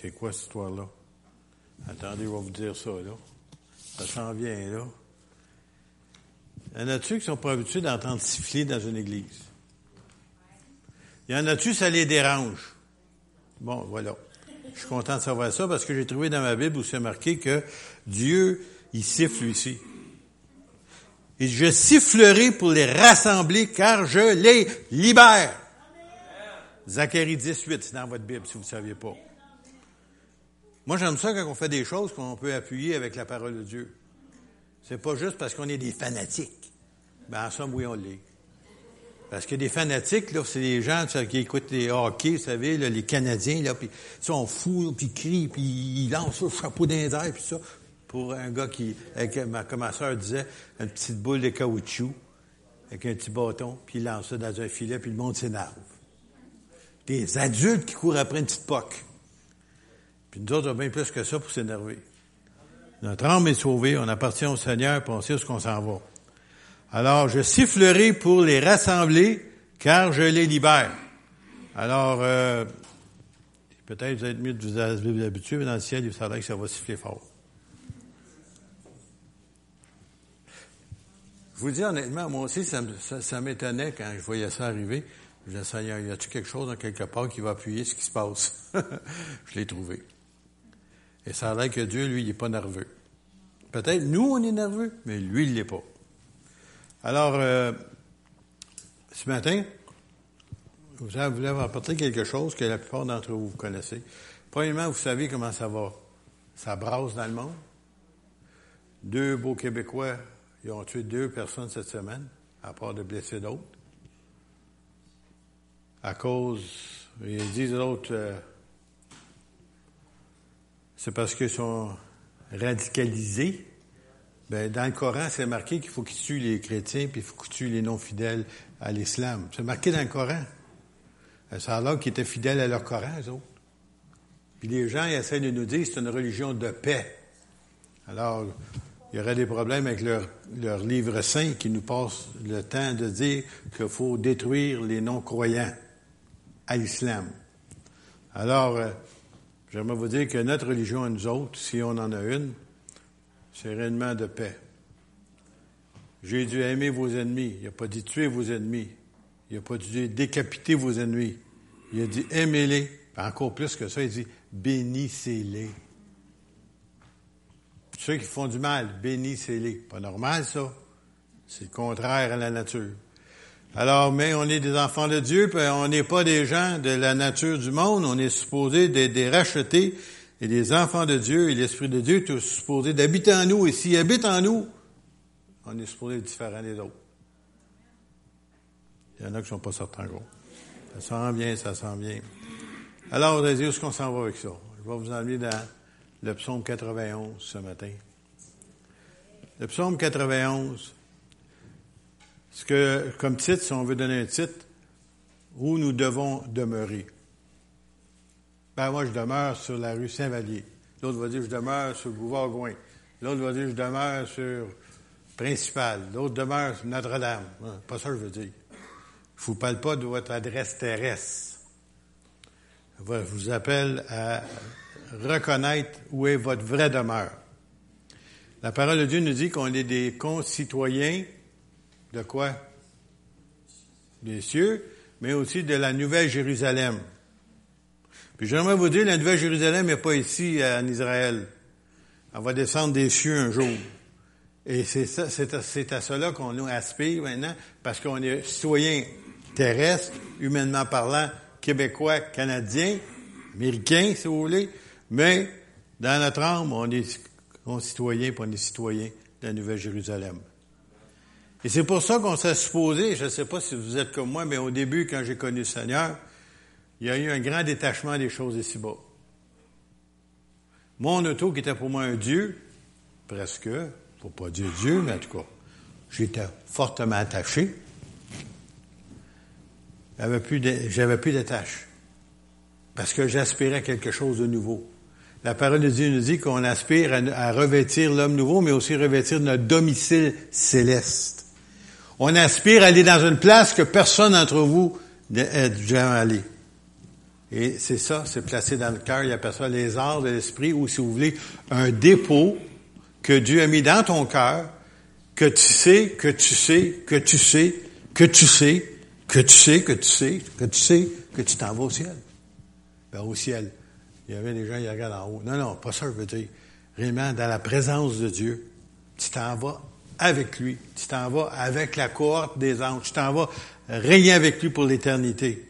C'est quoi cette histoire-là? Attendez, je vais vous dire ça, là. Ça s'en vient, là. Y en a-tu qui sont pas habitués d'entendre siffler dans une église? Y en a-tu, ça les dérange? Bon, voilà. Je suis content de savoir ça parce que j'ai trouvé dans ma Bible où c'est marqué que Dieu, il siffle ici. Et je sifflerai pour les rassembler car je les libère. Zacharie 18, c'est dans votre Bible si vous ne saviez pas. Moi, j'aime ça quand on fait des choses qu'on peut appuyer avec la parole de Dieu. C'est pas juste parce qu'on est des fanatiques. Ben, en somme, oui, on l'est. Parce que des fanatiques, là, c'est des gens qui écoutent les hockey, vous savez, les Canadiens, là, puis sont fous, puis ils crient, puis ils lancent le chapeau d'un air, puis ça. Pour un gars qui, avec, comme ma soeur disait, une petite boule de caoutchouc, avec un petit bâton, puis il lance ça dans un filet, puis le monde s'énerve. Des adultes qui courent après une petite poque. Puis nous autres, on a bien plus que ça pour s'énerver. Notre âme est sauvée, on appartient au Seigneur, puis on sait où qu'on s'en va. Alors, je sifflerai pour les rassembler, car je les libère. Alors, euh, peut-être vous êtes mieux de vous habituer, mais dans le ciel, il faudrait que ça va siffler fort. Je vous dis honnêtement, moi aussi, ça, ça, m'étonnait quand je voyais ça arriver. Je disais, Seigneur, y a-t-il quelque chose dans quelque part qui va appuyer ce qui se passe? je l'ai trouvé. Et ça a l'air que Dieu, lui, il n'est pas nerveux. Peut-être nous, on est nerveux, mais lui, il l'est pas. Alors, euh, ce matin, vous voulez apporter quelque chose que la plupart d'entre vous, vous connaissez. Premièrement, vous savez comment ça va. Ça brasse dans le monde. Deux beaux Québécois, ils ont tué deux personnes cette semaine, à part de blesser d'autres. À cause, ils disent l'autre, c'est parce qu'ils sont radicalisés. Ben, dans le Coran, c'est marqué qu'il faut qu'ils tuent les chrétiens, puis il faut qu'ils tuent les non-fidèles à l'islam. C'est marqué dans le Coran. Euh, ça a l'air qu'ils étaient fidèles à leur Coran, eux autres. Puis les gens ils essaient de nous dire que c'est une religion de paix. Alors, il y aurait des problèmes avec leur, leur livre saint qui nous passe le temps de dire qu'il faut détruire les non-croyants à l'islam. Alors, euh, J'aimerais vous dire que notre religion à nous autres, si on en a une, c'est réellement de paix. J'ai dû aimer vos ennemis. Il n'a pas dit tuer vos ennemis. Il n'a pas dit décapiter vos ennemis. Il a dit aimez-les. Encore plus que ça, il dit bénissez-les. Ceux qui font du mal, bénissez-les. Pas normal, ça. C'est contraire à la nature. Alors, mais on est des enfants de Dieu, puis on n'est pas des gens de la nature du monde, on est supposé des, racheter et des enfants de Dieu, et l'Esprit de Dieu est supposé d'habiter en nous, et s'il habite en nous, on est supposé être différent des autres. Il y en a qui ne sont pas certains gros. Ça sent bien, ça sent bien. Alors, on où est-ce qu'on s'en va avec ça? Je vais vous emmener dans le psaume 91 ce matin. Le psaume 91, ce que, comme titre, si on veut donner un titre, où nous devons demeurer. Ben, moi, je demeure sur la rue Saint-Vallier. L'autre va dire, je demeure sur le boulevard Gouin. L'autre va dire, je demeure sur Principal. L'autre demeure sur Notre-Dame. Pas ça je veux dire. Je vous parle pas de votre adresse terrestre. Je vous appelle à reconnaître où est votre vraie demeure. La parole de Dieu nous dit qu'on est des concitoyens de quoi? Des cieux, mais aussi de la Nouvelle Jérusalem. Puis j'aimerais vous dire, la Nouvelle Jérusalem n'est pas ici en Israël. Elle va descendre des cieux un jour. Et c'est à, cela qu'on nous aspire maintenant, parce qu'on est citoyen terrestre, humainement parlant, québécois, canadien, américain, si vous voulez, mais dans notre âme, on est concitoyen, puis on est citoyen de la Nouvelle Jérusalem. Et c'est pour ça qu'on s'est supposé, je ne sais pas si vous êtes comme moi, mais au début, quand j'ai connu le Seigneur, il y a eu un grand détachement des choses ici-bas. Mon auto, qui était pour moi un Dieu, presque, pour pas dire Dieu, mais en tout cas, j'étais fortement attaché. J'avais plus de. Parce que j'aspirais à quelque chose de nouveau. La parole de Dieu nous dit qu'on aspire à revêtir l'homme nouveau, mais aussi revêtir notre domicile céleste. On aspire à aller dans une place que personne d'entre vous n'est jamais allé. Et c'est ça, c'est placé dans le cœur. Il appelle ça les arts de l'esprit, ou si vous voulez, un dépôt que Dieu a mis dans ton cœur, que tu sais, que tu sais, que tu sais, que tu sais, que tu sais, que tu sais, que tu sais, que tu t'en vas au ciel. Ben, au ciel. Il y avait des gens qui regardent en haut. Non, non, pas ça, je veux dire. Réellement, dans la présence de Dieu, tu t'en vas avec lui. Tu t'en vas avec la cohorte des anges. Tu t'en vas rien avec lui pour l'éternité.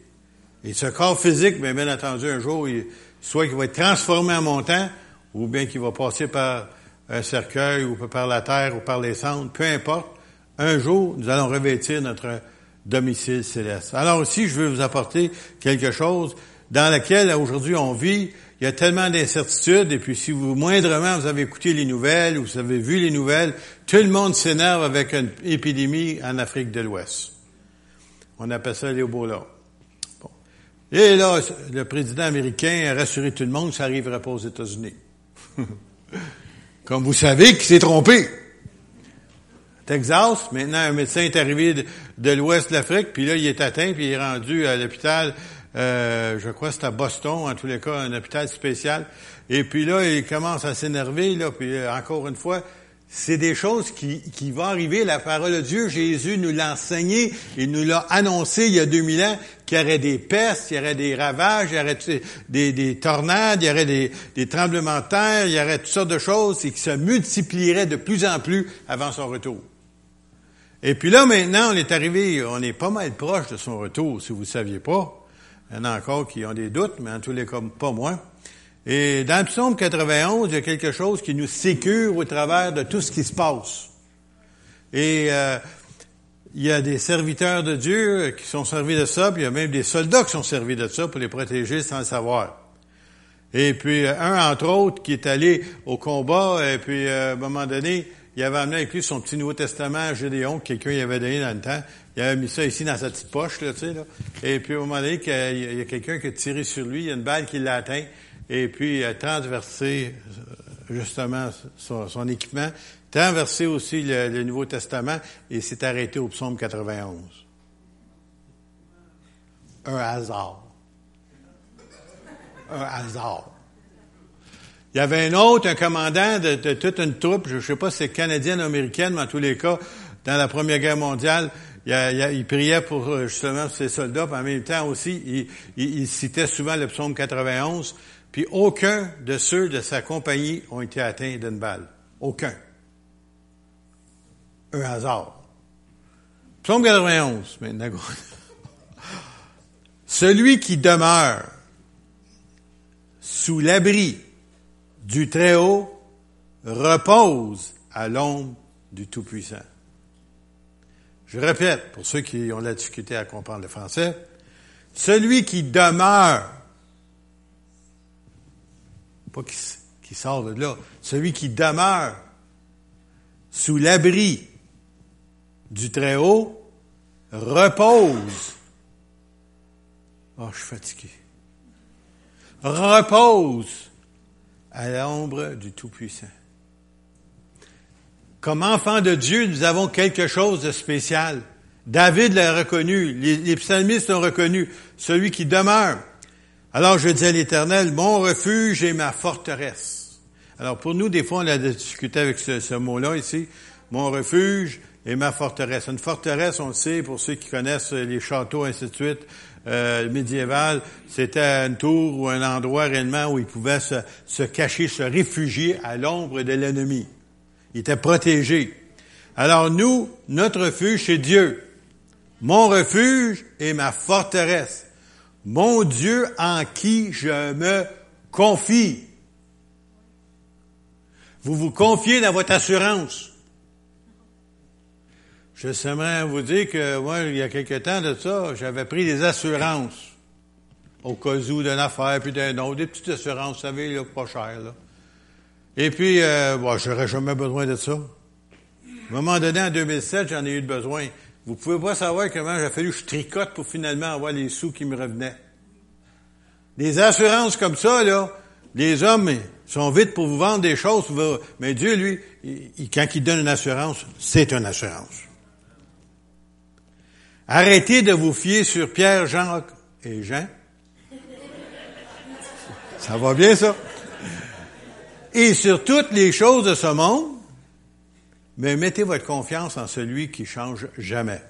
Et ce corps physique, bien, bien entendu, un jour, il, soit qu'il va être transformé en montant, ou bien qu'il va passer par un cercueil, ou par la terre, ou par les cendres, peu importe. Un jour, nous allons revêtir notre domicile céleste. Alors aussi, je veux vous apporter quelque chose dans lequel aujourd'hui on vit. Il y a tellement d'incertitudes, et puis si vous moindrement vous avez écouté les nouvelles, ou vous avez vu les nouvelles, tout le monde s'énerve avec une épidémie en Afrique de l'Ouest. On appelle ça l'Ebola. Bon. Et là, le président américain a rassuré tout le monde ça n'arriverait pas aux États-Unis. Comme vous savez qu'il s'est trompé. Texas, maintenant un médecin est arrivé de, l'ouest de l'Afrique, puis là il est atteint, puis il est rendu à l'hôpital, euh, je crois que c'est à Boston, en tous les cas, un hôpital spécial. Et puis là, il commence à s'énerver, là, puis euh, encore une fois, c'est des choses qui, qui vont arriver. La parole de Dieu, Jésus nous l'a enseigné, il nous l'a annoncé il y a 2000 ans qu'il y aurait des pestes, il y aurait des ravages, il y aurait des, des tornades, il y aurait des, des, tremblements de terre, il y aurait toutes sortes de choses et qui se multiplieraient de plus en plus avant son retour. Et puis là, maintenant, on est arrivé, on est pas mal proche de son retour, si vous ne saviez pas. Il y en a encore qui ont des doutes, mais en tous les cas, pas moi. Et dans le psaume 91, il y a quelque chose qui nous sécure au travers de tout ce qui se passe. Et euh, il y a des serviteurs de Dieu qui sont servis de ça, puis il y a même des soldats qui sont servis de ça pour les protéger sans le savoir. Et puis un, entre autres, qui est allé au combat, et puis euh, à un moment donné, il avait amené avec lui son petit Nouveau Testament à Gédéon, que quelqu'un y avait donné dans le temps. Il avait mis ça ici dans sa petite poche, là, tu sais, là. Et puis, un moment donné, il y a quelqu'un qui a tiré sur lui, il y a une balle qui l'a atteint et puis a transversé euh, justement son, équipement, transversé aussi le, Nouveau Testament et s'est arrêté au psaume 91. Un hasard. Un hasard. Il y avait un autre, un commandant de, toute une troupe, je ne sais pas si c'est canadienne ou américaine, mais en tous les cas, dans la Première Guerre mondiale, il, priait pour euh, justement ses soldats, puis en même temps aussi, il, citait souvent le psaume 91, puis aucun de ceux de sa compagnie ont été atteints d'une balle. Aucun. Un hasard. Psaume 91, maintenant. Celui qui demeure sous l'abri du Très-Haut repose à l'ombre du Tout-Puissant. Je répète, pour ceux qui ont la difficulté à comprendre le français, celui qui demeure pas qui, sort de là, celui qui demeure sous l'abri du Très-Haut repose. Oh, je suis fatigué. Repose à l'ombre du Tout-Puissant. Comme enfant de Dieu, nous avons quelque chose de spécial. David l'a reconnu, les, psalmistes l'ont reconnu, celui qui demeure. Alors je dis à l'Éternel, mon refuge et ma forteresse. Alors pour nous, des fois, on a discuté avec ce, mot-là ici, mon refuge et ma forteresse. Une forteresse, on le sait, pour ceux qui connaissent les châteaux, ainsi de suite, euh, médiéval, c'était une tour ou un endroit réellement où ils pouvaient se, se cacher, se réfugier à l'ombre de l'ennemi. Il était protégé. Alors nous, notre refuge, c'est Dieu. Mon refuge et ma forteresse mon Dieu en qui je me confie. Vous vous confiez dans votre assurance. Je saimerais vous dire que moi, il y a quelque temps de ça, j'avais pris des assurances au cas où d'une affaire puis d'un autre, des petites assurances, vous savez, là, pas cher. Là. Et puis, euh, bon, j'aurais jamais besoin de ça. À un moment donné, en 2007, j'en ai eu besoin. Vous pouvez pas savoir comment j'ai fallu que je tricote pour finalement avoir les sous qui me revenaient. Des assurances comme ça, là, les hommes sont vite pour vous vendre des choses, mais Dieu, lui, quand il donne une assurance, c'est une assurance. Arrêtez de vous fier sur Pierre, Jacques et Jean. Ça va bien, ça? Et sur toutes les choses de ce monde, mais mettez votre confiance en celui qui change jamais.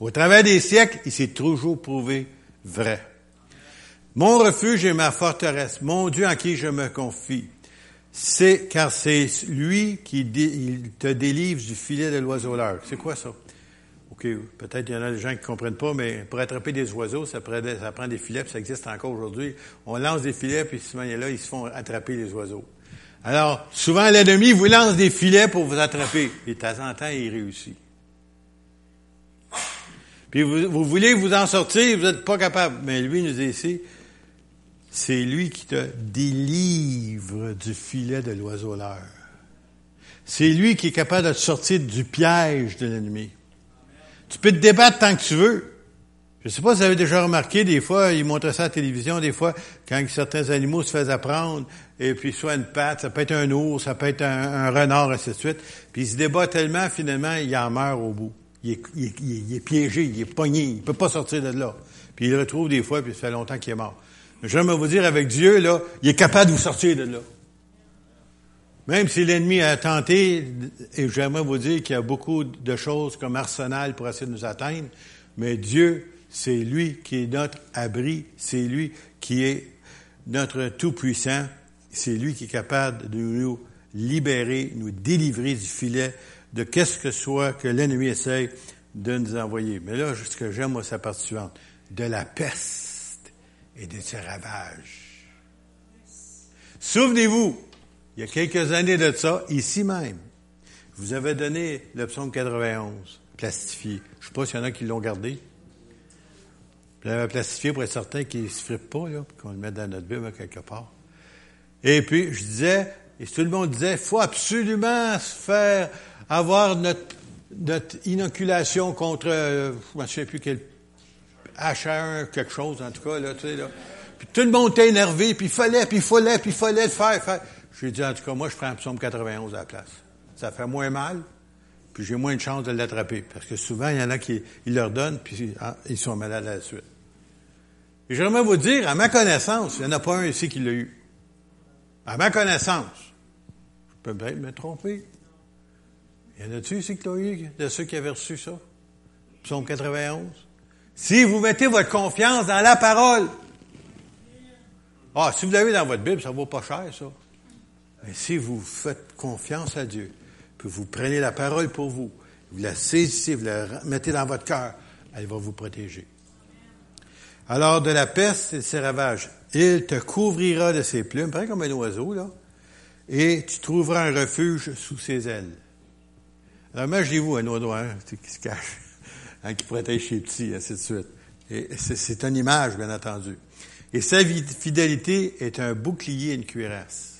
Au travers des siècles, il s'est toujours prouvé vrai. Mon refuge est ma forteresse, mon Dieu en qui je me confie. C'est car c'est lui qui te délivre du filet de l'oiseau C'est quoi ça? OK, peut-être qu'il y en a des gens qui comprennent pas, mais pour attraper des oiseaux, ça prend, des filets, ça existe encore aujourd'hui. On lance des filets, puis souvent, là, ils se font attraper les oiseaux. Alors, souvent, l'ennemi vous lance des filets pour vous attraper. Et de temps en temps, il réussit. Puis vous, vous voulez vous en sortir, vous n'êtes pas capable. Mais lui nous dit ici, c'est lui qui te délivre du filet de l'oiseau l'heure. C'est lui qui est capable de te sortir du piège de l'ennemi. Tu peux te débattre tant que tu veux. Je ne sais pas si vous avez déjà remarqué, des fois, ils montrent ça à la télévision, des fois, quand certains animaux se faisaient apprendre, et puis soit une patte, ça peut être un ours, ça peut être un, renard, ainsi de suite. Puis ils se débattent tellement, finalement, il en meurt au bout. Il est, il, est, piégé, il est pogné, il peut pas sortir de là. Puis il le retrouve des fois, puis ça fait longtemps qu'il est mort. Mais j'aimerais vous dire, avec Dieu, là, il est capable de vous sortir de là. Même si l'ennemi a tenté, et j'aimerais vous dire qu'il y a beaucoup de choses comme arsenal pour essayer de nous atteindre, mais Dieu, c'est lui qui est notre abri, c'est lui qui est notre Tout-Puissant, c'est lui qui est capable de nous libérer, nous délivrer du filet de qu'est-ce que soit que l'ennemi essaye de nous envoyer. Mais là, ce que j'aime, moi, c'est la partie suivante. De la peste et de ses ravages. Souvenez-vous, il y a quelques années de ça, ici même, je vous avais donné le psaume 91, plastifié. Je ne sais pas s'il y en a qui l'ont gardé. Je l'avais plastifié pour être certain qu'il ne se frippe pas, là, qu'on le mette dans notre Bible quelque part. Et puis, je disais, et tout le monde disait, faut absolument se faire avoir notre, notre inoculation contre, euh, je ne sais plus quel H1, quelque chose, en tout cas, là, tu sais, là. Puis tout le monde était énervé, puis il fallait, puis il fallait, puis il fallait le faire, faire. J'ai dit, en tout cas, moi, je prends un psaume 91 à la place. Ça fait moins mal, puis j'ai moins de chance de l'attraper. Parce que souvent, il y en a qui ils leur donnent, puis ah, ils sont malades à la suite. Et j'aimerais vous dire, à ma connaissance, il n'y en a pas un ici qui l'a eu. À ma connaissance. Je peux peut-être me tromper. Il y en a-tu ici eu, de ceux qui avaient reçu ça? Psaume 91. Si vous mettez votre confiance dans la parole, ah, si vous l'avez dans votre Bible, ça vaut pas cher, ça. Mais si vous faites confiance à Dieu, puis vous prenez la parole pour vous, vous la saisissez, vous la mettez dans votre cœur, elle va vous protéger. Alors, de la peste et de ses ravages, il te couvrira de ses plumes, pareil comme un oiseau, là, et tu trouveras un refuge sous ses ailes. Alors, imaginez-vous un oiseau hein, qui se cache, hein, qui protège ses petits, ainsi de suite. Et c'est une image, bien entendu. Et sa fidélité est un bouclier et une cuirasse.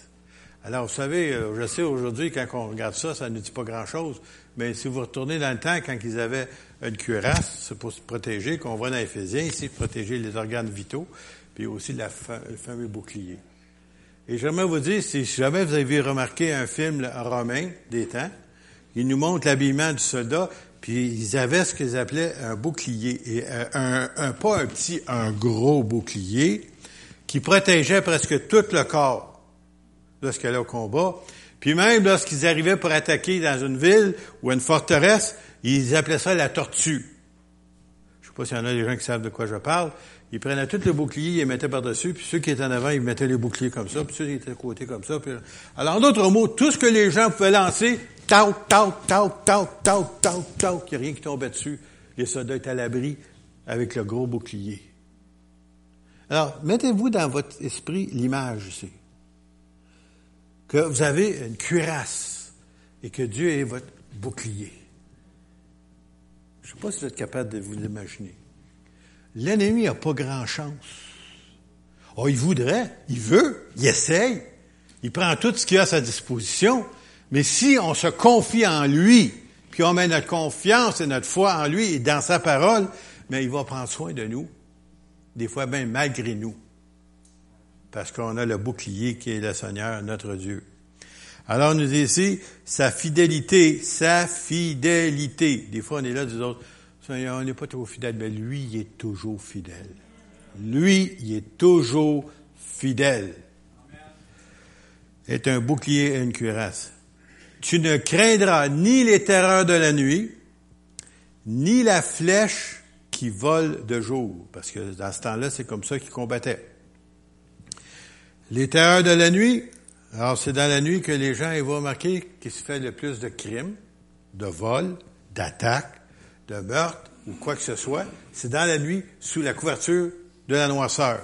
Alors, vous savez, euh, je sais aujourd'hui, quand on regarde ça, ça ne dit pas grand-chose, mais si vous retournez dans le temps, quand ils avaient une cuirasse, c'est pour se protéger, qu'on voit dans Éphésiens, ici, protéger les organes vitaux, puis aussi le fameux bouclier. Et j'aimerais vous dire, si jamais vous avez remarqué un film romain des temps, il nous montre l'habillement du soldat, puis ils avaient ce qu'ils appelaient un bouclier, et euh, un, un, pas un petit, un gros bouclier, qui protégeait presque tout le corps lorsqu'elle est au combat. Puis même lorsqu'ils arrivaient pour attaquer dans une ville ou une forteresse, ils appelaient ça la tortue. Je sais pas s'il y en a des gens qui savent de quoi je parle. Ils prenaient tout le bouclier, ils les mettaient par-dessus, puis ceux qui étaient en avant, ils mettaient les boucliers comme ça, puis ceux qui étaient à côté comme ça. Alors, en d'autres mots, tout ce que les gens pouvaient lancer, tau, tau, tau, tau, tau, tau, tau, qu'il n'y a rien qui tombait dessus. Les soldats étaient à l'abri avec le gros bouclier. Alors, mettez-vous dans votre esprit l'image ici que vous avez une cuirasse et que Dieu est votre bouclier. Je ne sais pas si vous êtes capable de vous l'imaginer. L'ennemi n'a pas grand chance. Oh, il voudrait, il veut, il essaye, il prend tout ce qu'il a à sa disposition, mais si on se confie en lui, puis on met notre confiance et notre foi en lui et dans sa parole, mais il va prendre soin de nous, des fois même malgré nous parce qu'on a le bouclier qui est le Seigneur, notre Dieu. Alors, nous dit ici, sa fidélité, sa fidélité. Des fois, on est là, des autres, on n'est pas trop fidèle, mais lui, est toujours fidèle. Lui, il est toujours fidèle. Est un bouclier et une cuirasse. Tu ne craindras ni les terreurs de la nuit, ni la flèche qui vole de jour, parce que dans ce temps-là, c'est comme ça qu'ils combattaient. Les terreurs de la nuit, alors c'est dans la nuit que les gens ils vont remarquer qu'il se fait le plus de crimes, de vols, d'attaques, de meurtres ou quoi que ce soit. C'est dans la nuit, sous la couverture de la noirceur.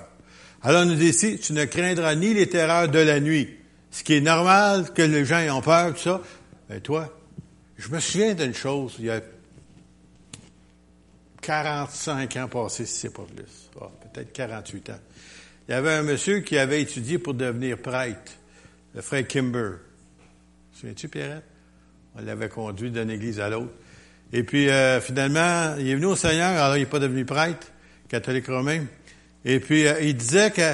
Alors nous dit ici, tu ne craindras ni les terreurs de la nuit. Ce qui est normal que les gens aient peur, tout ça. Mais toi, je me souviens d'une chose, il y a 45 ans passés, si c'est pas plus. Ah, peut-être 48 ans. Il y avait un monsieur qui avait étudié pour devenir prêtre, le frère Kimber. Souviens-tu, Pierrette? On l'avait conduit d'une église à l'autre. Et puis, euh, finalement, il est venu au Seigneur, alors il n'est pas devenu prêtre, catholique romain. Et puis, euh, il disait que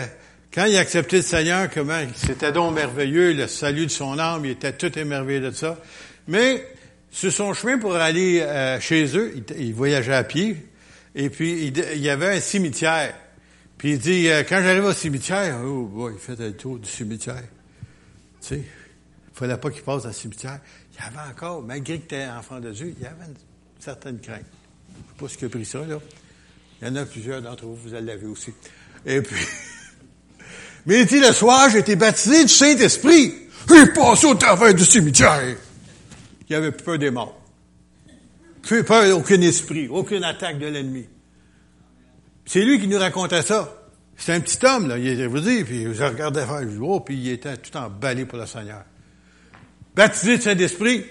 quand il a accepté le Seigneur, comment c'était donc merveilleux, le salut de son âme, il était tout émerveillé de ça. Mais, sur son chemin pour aller euh, chez eux, il, voyageait à pied, et puis il, y avait un cimetière. Puis il dit, euh, quand j'arrive au cimetière, oh boy, il fait le tour du cimetière. Tu sais, il fallait pas qu'il passe dans le cimetière. Il y avait encore, malgré que tu es enfant de Dieu, il y avait une certaine crainte. Je sais pas ce qui a pris ça, là. Il y en a plusieurs d'entre vous, vous l'avez aussi. Et puis, mais il dit, le soir, j'ai été baptisé du Saint-Esprit. J'ai passé au travers du cimetière. Il avait peur des morts. Plus peur d'aucun esprit, aucune attaque de l'ennemi. C'est lui qui nous racontait ça. C'est un petit homme, là, il vous dit, puis je regardais faire, je oh, puis il était tout emballé pour le Seigneur. Baptisé de Saint-Esprit,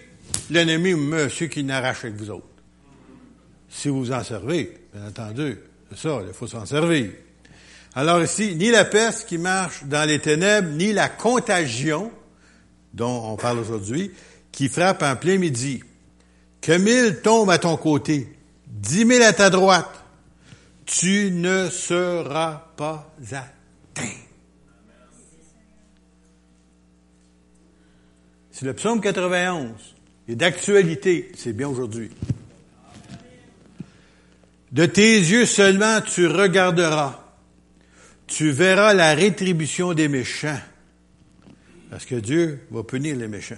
l'ennemi, monsieur qui n'arrache avec vous autres. Si vous vous en servez, bien entendu. C'est ça, il faut s'en servir. Alors ici, ni la peste qui marche dans les ténèbres, ni la contagion, dont on parle aujourd'hui, qui frappe en plein midi. Que mille tombent à ton côté, dix mille à ta droite, tu ne seras pas atteint. C'est le psaume 91. Et d'actualité, c'est bien aujourd'hui. De tes yeux seulement tu regarderas. Tu verras la rétribution des méchants. Parce que Dieu va punir les méchants.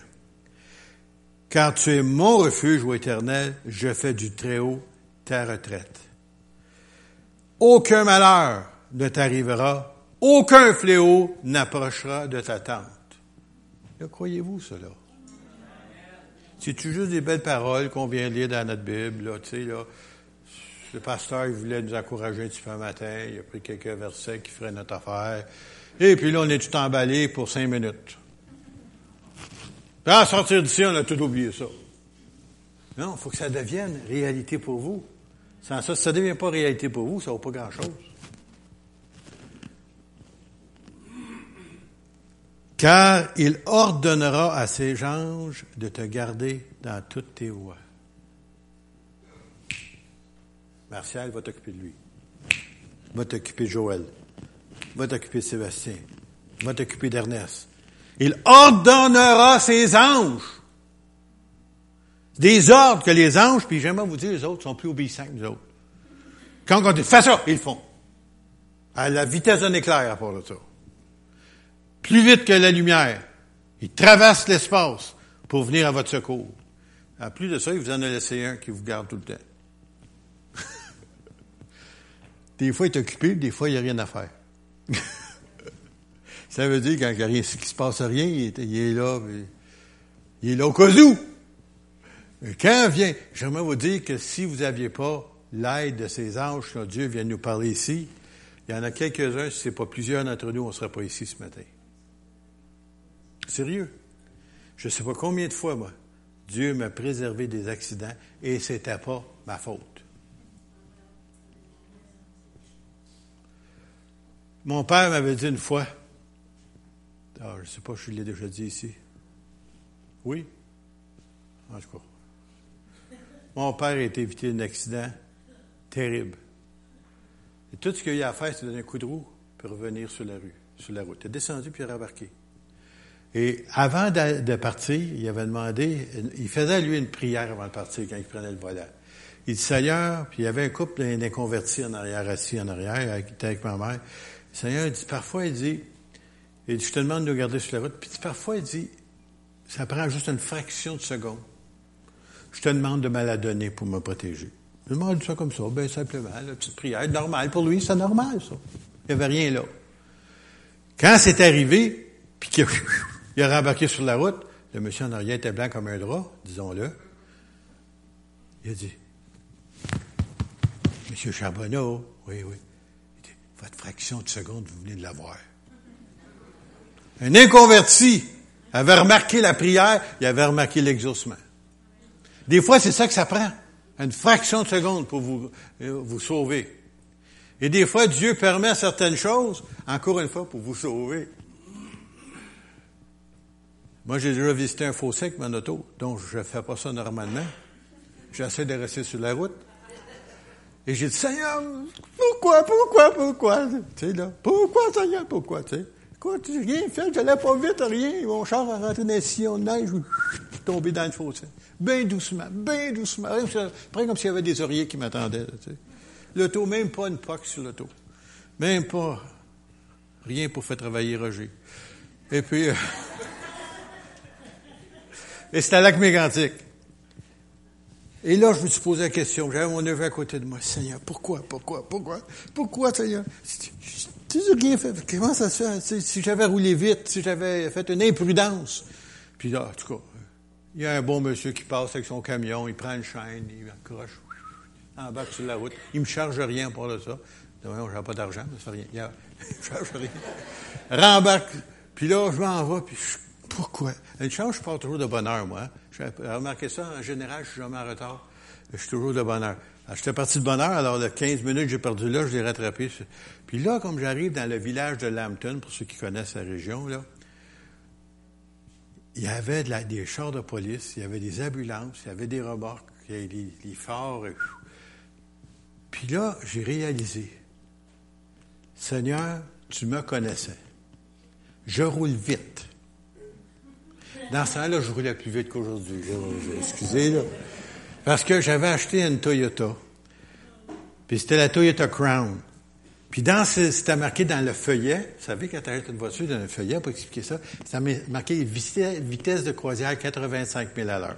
Car tu es mon refuge, ô éternel, je fais du Très-Haut ta retraite. Aucun malheur ne t'arrivera, aucun fléau n'approchera de ta tente. croyez-vous cela? C'est juste des belles paroles qu'on vient lire dans notre Bible, là, tu sais, là? Le pasteur, il voulait nous encourager un petit peu matin. Il a pris quelques versets qui feraient notre affaire. Et puis là, on est tout emballé pour cinq minutes. À sortir d'ici, on a tout oublié ça. Non, il faut que ça devienne réalité pour vous. Sans ça, ça ne devient pas réalité pour vous, ça ne vaut pas grand-chose. Car il ordonnera à ses anges de te garder dans toutes tes voies. Martial va t'occuper de lui. Va t'occuper de Joël. Va t'occuper de Sébastien. Va t'occuper d'Ernest. Il ordonnera ses anges. Des ordres que les anges, puis j'aimerais vous dire, les autres sont plus obéissants que nous autres. Quand on dit, fais ça, ils font. À la vitesse d'un éclair à part de ça. Plus vite que la lumière. Ils traversent l'espace pour venir à votre secours. En plus de ça, il vous en a laissé un qui vous garde tout le temps. Des fois, il est occupé, des fois, il n'y a rien à faire. Ça veut dire quand il ne se passe rien, il est, là, il est là au cas où. Quand vient, j'aimerais vous dire que si vous n'aviez pas l'aide de ces anges que Dieu vient nous parler ici, il y en a quelques-uns, si ce n'est pas plusieurs d'entre nous, on ne serait pas ici ce matin. Sérieux? Je ne sais pas combien de fois, moi, Dieu m'a préservé des accidents et c'était pas ma faute. Mon père m'avait dit une fois, ah, je ne sais pas je l'ai déjà dit ici. Oui? En tout cas. Mon père a été évité d'un accident terrible. Et tout ce qu'il y a à faire, c'est donner un coup de roue pour revenir sur la rue, sur la route. Il est descendu puis il a rembarqué. Et avant de, partir, il avait demandé, il faisait lui une prière avant de partir quand il prenait le volant. Il dit Seigneur, puis il y avait un couple d'inconvertis en arrière, assis en arrière, qui était avec ma mère. Seigneur dit, parfois, il dit, Il dit, je te demande de garder sur la route. Puis parfois, il dit, ça prend juste une fraction de seconde. Je te demande de me la donner pour me protéger. Je demande ça comme ça, bien simplement, la petite prière, normale. Pour lui, c'est normal, ça. Il n'y avait rien là. Quand c'est arrivé, puis qu'il a, a rembarqué sur la route, le monsieur en arrière était blanc comme un drap, disons-le. Il a dit, Monsieur Charbonneau, oui, oui. Il dit, votre fraction de seconde, vous venez de l'avoir. Un inconverti avait remarqué la prière, il avait remarqué l'exaucement. Des fois, c'est ça que ça prend. Une fraction de seconde pour vous, euh, vous sauver. Et des fois, Dieu permet certaines choses, encore une fois, pour vous sauver. Moi, j'ai déjà visité un fossé avec mon auto, donc je ne fais pas ça normalement. J'essaie de rester sur la route. Et j'ai dit, Seigneur, pourquoi, pourquoi, pourquoi? Tu sais, là, pourquoi, Seigneur, pourquoi, tu sais? Écoute, rien fait, j'allais pas vite, rien. Mon char a rentré dans le sillon de neige, je suis tombé dans le fossé. Bien doucement, bien doucement. Après, comme s'il y avait des oreillers qui m'attendaient, tu sais. L'auto, même pas une poque sur l'auto. Même pas rien pour faire travailler Roger. Et puis, euh, et c'était à lac mégantique. Et là, je me suis posé la question. J'avais mon neveu à côté de moi. Seigneur, pourquoi, pourquoi, pourquoi, pourquoi, Seigneur? Tu fait. Comment ça se fait? Si j'avais roulé vite, si j'avais fait une imprudence. Puis là, en tout cas, il y a un bon monsieur qui passe avec son camion, il prend une chaîne, il accroche, embarque sur la route. Il me charge rien pour ça. Non, j'ai pas d'argent, ça fait rien. Il me charge rien. Rembarque. Puis là, je m'en vais, puis je pourquoi? Une chance, je pars toujours de bonne heure, moi. J'ai remarqué ça, en général, je suis jamais en retard. Je suis toujours de bonne heure. J'étais parti de bonne heure, alors les 15 minutes que j'ai perdu là, je l'ai rattrapé. Puis là, comme j'arrive dans le village de Lambton, pour ceux qui connaissent la région, là, il y avait des chars de police, il y avait des ambulances, il y avait des remorques, il y avait des, des phares. Puis là, j'ai réalisé, Seigneur, tu me connaissais. Je roule vite. Dans ce temps-là, je roulais plus vite qu'aujourd'hui. Excusez, là. Parce que j'avais acheté une Toyota. Puis c'était la Toyota Crown. Puis dans c'était marqué dans le feuillet, vous savez, quand tu achètes une voiture dans le feuillet, pour expliquer ça, c'était marqué vitesse de croisière 85 000 à l'heure.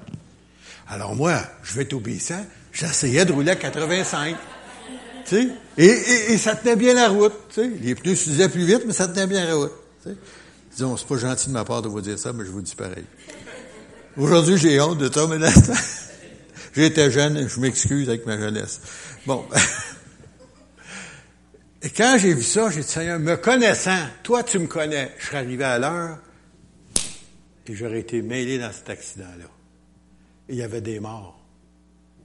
Alors moi, je vais être obéissant, j'essayais de rouler à 85. Tu sais? Et, ça tenait bien la route. Tu? Les pneus se disaient plus vite, mais ça tenait bien la route. Tu sais? Disons, c'est pas gentil de ma part de vous dire ça, mais je vous dis pareil. Aujourd'hui, j'ai honte de ça, mais j'étais jeune, je m'excuse avec ma jeunesse. Bon. Et quand j'ai vu ça, j'ai dit, Seigneur, me connaissant, toi tu me connais, je serais arrivé à l'heure et j'aurais été mêlé dans cet accident-là. Il y avait des morts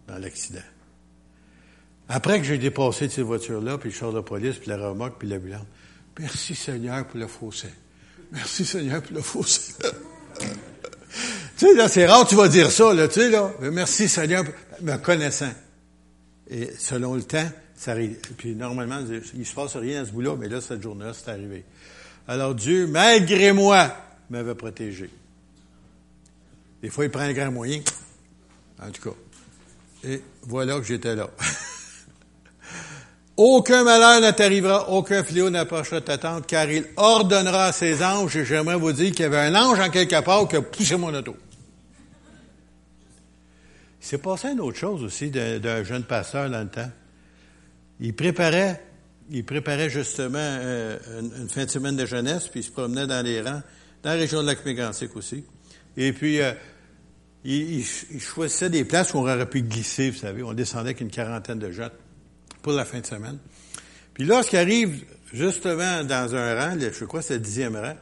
dans l'accident. Après que j'ai dépassé de ces voitures-là, puis le char de police, puis la remorque, puis l'ambulance, merci Seigneur pour le fossé. Merci Seigneur pour le fossé. tu sais, là, c'est rare tu vas dire ça, là, tu sais, là. Merci Seigneur, me connaissant. Et selon le temps, ça. Puis normalement, il se passe rien à ce bout-là, mais là, cette journée-là, c'est arrivé. Alors Dieu, malgré moi, m'avait protégé. Des fois, il prend un grand moyen. En tout cas. Et voilà que j'étais là. Aucun malheur ne t'arrivera, aucun fléau n'approchera ta tente, car il ordonnera à ses anges, et j'aimerais vous dire qu'il y avait un ange en quelque part qui a poussé mon auto. Il s'est passé une autre chose aussi d'un jeune pasteur dans le temps. Il préparait, il préparait justement euh, une, fin de semaine de jeunesse, puis il se promenait dans les rangs, dans la région de lac mégantic aussi. Et puis, euh, il, il, choisissait des places où on aurait pu glisser, vous savez. On descendait avec une quarantaine de jeunes pour la fin de semaine. Puis lorsqu'il arrive justement dans un rang, je crois que c'est le dixième rang,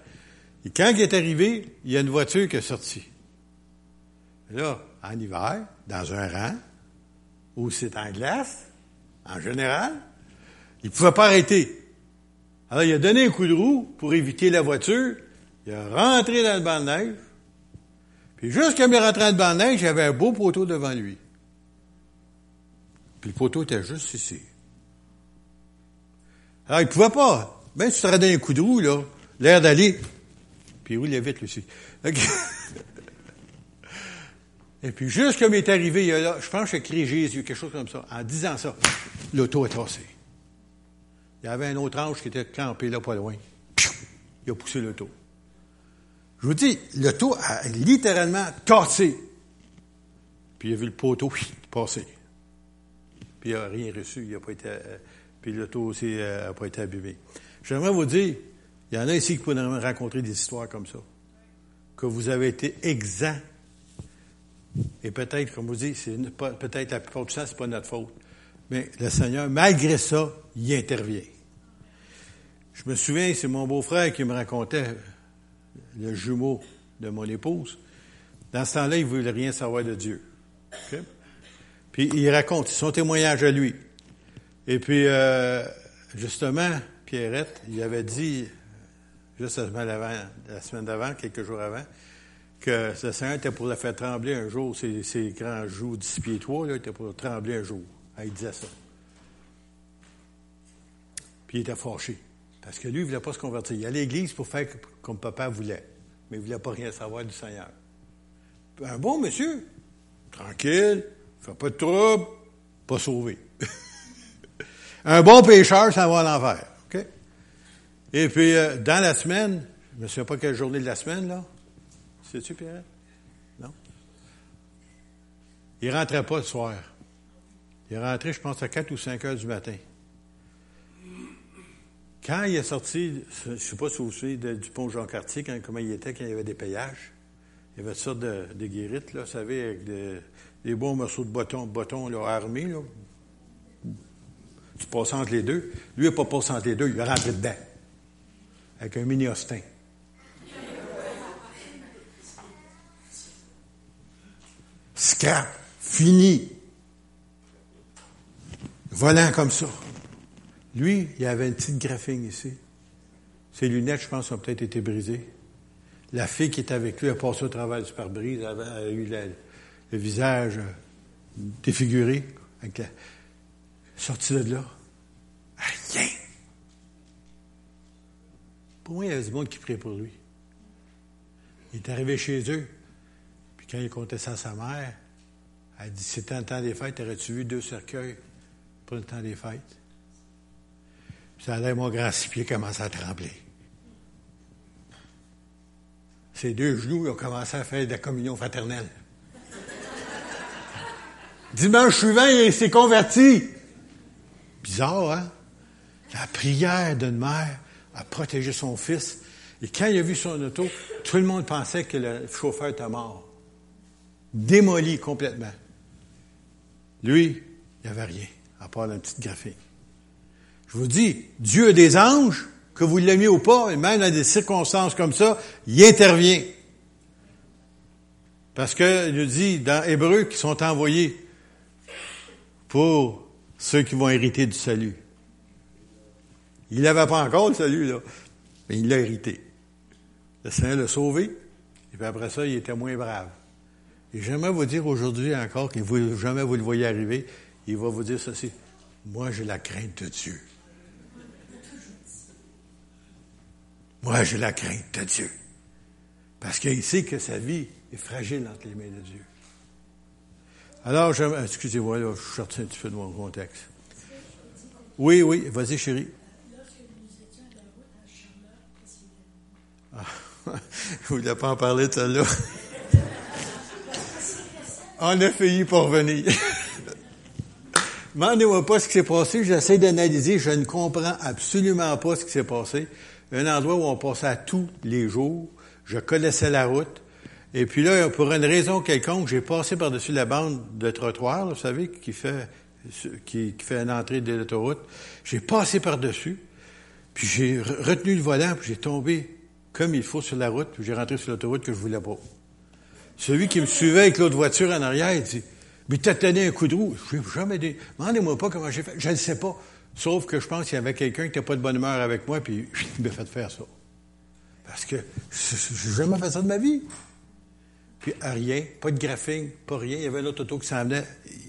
et quand il est arrivé, il y a une voiture qui est sortie. Là, en hiver, dans un rang, où c'est en glace, en général, il ne pouvait pas arrêter. Alors, il a donné un coup de roue pour éviter la voiture. Il a rentré dans le banc de neige. Puis, juste quand il est rentré dans le banc de neige, il avait un beau poteau devant lui. Puis le poteau était juste ici. Alors, il pouvait pas. Ben, tu serais donné un coup de roue, là, l'air d'aller. Puis il roulait vite, lui aussi. Et puis, juste comme il est arrivé, il a là, je pense que j'ai crié Jésus, quelque chose comme ça. En disant ça, l'auto est tassée. Il y avait un autre ange qui était campé là, pas loin. il a poussé l'auto. Je vous dis, l'auto a littéralement tassé. Puis il a vu le poteau passer. Puis il n'a rien reçu. Il a pas été, euh, puis l'auto aussi n'a euh, pas été abîmé. J'aimerais vous dire, il y en a ici qui pourraient rencontrer des histoires comme ça. Que vous avez été exempt. Et peut-être, comme vous dites, c'est peut-être la plupart du temps, c'est pas notre faute. Mais le Seigneur, malgré ça, il intervient. Je me souviens, c'est mon beau-frère qui me racontait le jumeau de mon épouse. Dans ce temps-là, il ne voulait rien savoir de Dieu. Puis il raconte son témoignage à lui. Et puis, euh, justement, Pierrette, il avait dit, juste la semaine d'avant, quelques jours avant, que le Seigneur était pour le faire trembler un jour, ses, grands joues, dix pieds là, était pour trembler un jour. Ah, il disait ça. Puis il était fâché. Parce que lui, il ne voulait pas se convertir. Il allait à l'église pour faire comme papa voulait. Mais il ne voulait pas rien savoir du Seigneur. Un bon monsieur, tranquille, fait pas de trouble, pas sauvé. un bon pécheur, ça va à l'enfer. Et puis, euh, dans la semaine, je ne me souviens pas quelle journée de la semaine, là. Sais-tu, Pierre? Non? Il rentrait pas le soir. Il est rentré, je pense, à 4 ou 5 heures du matin. Quand il est sorti, je ne sais pas si vous vous souvenez du pont Jean-Cartier, comment il était quand il y avait des payages. Il y avait toutes sortes de, guérites, là, vous savez, avec des, bons morceaux de bâton, bâton armés. Là. Tu passes entre les deux. Lui, il n'a pas passé entre les deux, il est rentré dedans. Avec un mini-austin. Scrap. Fini. Volant comme ça. Lui, il avait une petite graphine ici. Ses lunettes, je pense, ont peut-être été brisées. La fille qui était avec lui a passé au travers du pare-brise, elle a eu le visage défiguré, avec la, sorti de là. Rien. Pour moi, il y avait du monde qui priait pour lui. Il est arrivé chez eux, quand il comptait ça à sa mère, elle dit C'était le temps des fêtes, aurais-tu vu deux cercueils pour le temps des fêtes? Puis ça allait, mon grand six pieds commençait à trembler. Ses deux genoux ont commencé à faire de la communion fraternelle. Dimanche suivant, il s'est converti. Bizarre, hein? La prière d'une mère a protégé son fils. Et quand il a vu son auto, tout le monde pensait que le chauffeur était mort. Démoli complètement. Lui, il n'y avait rien, à part une petite graphie. Je vous dis, Dieu a des anges, que vous l'aimiez ou pas, et même dans des circonstances comme ça, il intervient. Parce que, il dit dans Hébreu qu'ils sont envoyés pour ceux qui vont hériter du salut. Il n'avait pas encore le salut, là, mais il l'a hérité. Le Seigneur l'a sauvé, et puis après ça, il était moins brave. Et j'aimerais vous dire aujourd'hui encore que jamais vous le voyez arriver, il va vous dire ceci. Moi, j'ai la crainte de Dieu. Moi, j'ai la crainte de Dieu. Parce qu'il sait que sa vie est fragile entre les mains de Dieu. Alors, excusez-moi, je suis sorti un petit peu de mon contexte. Oui, oui, vas-y, chérie. Ah, vous ne voulez pas en parler celle-là? On a failli pour revenir. Demandez-moi pas ce qui s'est passé, j'essaie d'analyser, je ne comprends absolument pas ce qui s'est passé un endroit où on passait tous les jours. Je connaissais la route. Et puis là, pour une raison quelconque, j'ai passé par-dessus la bande de trottoir, vous savez, qui fait, qui, fait une entrée de l'autoroute. J'ai passé par-dessus, puis j'ai retenu le volant, puis j'ai tombé comme il faut sur la route, puis j'ai rentré sur l'autoroute que je voulais pas. Celui qui me suivait avec l'autre voiture en arrière, il dit, mais t'as donné un coup de roue. Je jamais dit, demandez-moi pas comment j'ai fait. Je ne sais pas. Sauf que je pense qu'il y avait quelqu'un qui n'était pas de bonne humeur avec moi, puis il m'a fait faire ça. Parce que je n'ai jamais fait ça de ma vie. Puis rien, pas de graphing, pas rien. Il y avait l'autre auto qui s'en venait,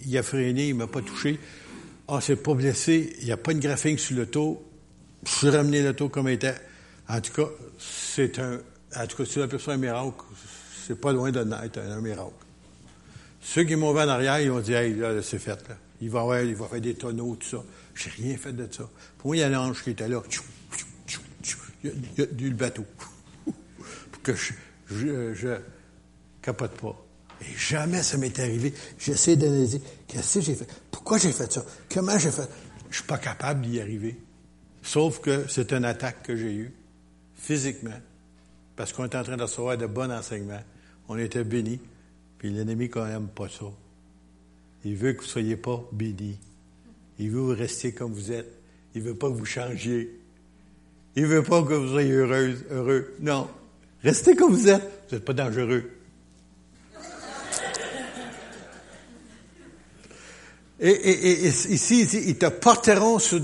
il a freiné, il m'a pas touché. Ah, c'est pas blessé, il n'y a pas de graphing sur l'auto. Je suis ramené l'auto comme il était. En tout cas, c'est un. En tout cas, on appelle ça un miracle, c'est pas loin de naître un, miracle. Ceux qui m'ont vu en arrière, ils ont dit, hey, là, c'est fait, là. Il va, il va faire des tonneaux, tout ça. J'ai rien fait de ça. Pour moi, il y a l'ange qui était là. Il y a, du bateau. pour que je, je, je capote pas. Et jamais ça m'est arrivé. J'essaie d'analyser. Qu'est-ce que j'ai fait? Pourquoi j'ai fait ça? Comment j'ai fait? Je suis pas capable d'y arriver. Sauf que c'est une attaque que j'ai eue, physiquement, parce qu'on est en train de recevoir de bons enseignements. On était bénis, puis l'ennemi, quand même, pas ça. Il veut que vous ne soyez pas bénis. Il veut vous restiez comme vous êtes. Il veut pas que vous changiez. Il veut pas que vous soyez heureuse, heureux. Non. Restez comme vous êtes. Vous n'êtes pas dangereux. Et, ici, ils te porteront sur,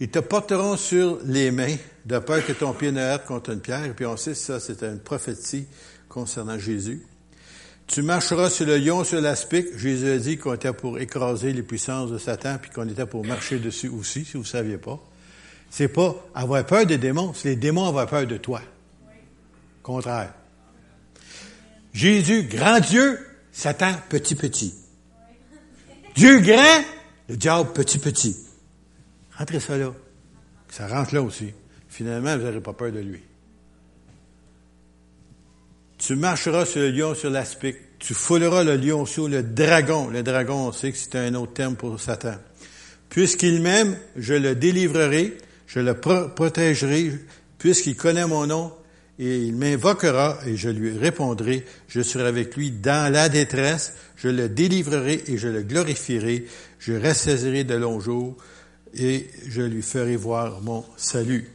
ils te porteront sur les mains, de peur que ton pied ne heurte contre une pierre. Et puis on sait ça, c'est une prophétie concernant Jésus. Tu marcheras sur le lion, sur l'aspic. Jésus a dit qu'on était pour écraser les puissances de Satan, puis qu'on était pour marcher dessus aussi, si vous ne saviez pas. C'est pas avoir peur des démons, c'est les démons avoir peur de toi. Contraire. Jésus, grand Dieu, Satan, petit petit. Dieu grand, le diable petit petit. Rentrez ça là. Ça rentre là aussi. Finalement, vous n'aurez pas peur de lui. Tu marcheras sur le lion, sur l'aspic. Tu fouleras le lion sur le dragon. Le dragon, on sait que c'est un autre terme pour Satan. Puisqu'il m'aime, je le délivrerai, je le protégerai, puisqu'il connaît mon nom, et il m'invoquera et je lui répondrai, je serai avec lui dans la détresse, je le délivrerai et je le glorifierai, je ressaisirai de longs jours et je lui ferai voir mon salut.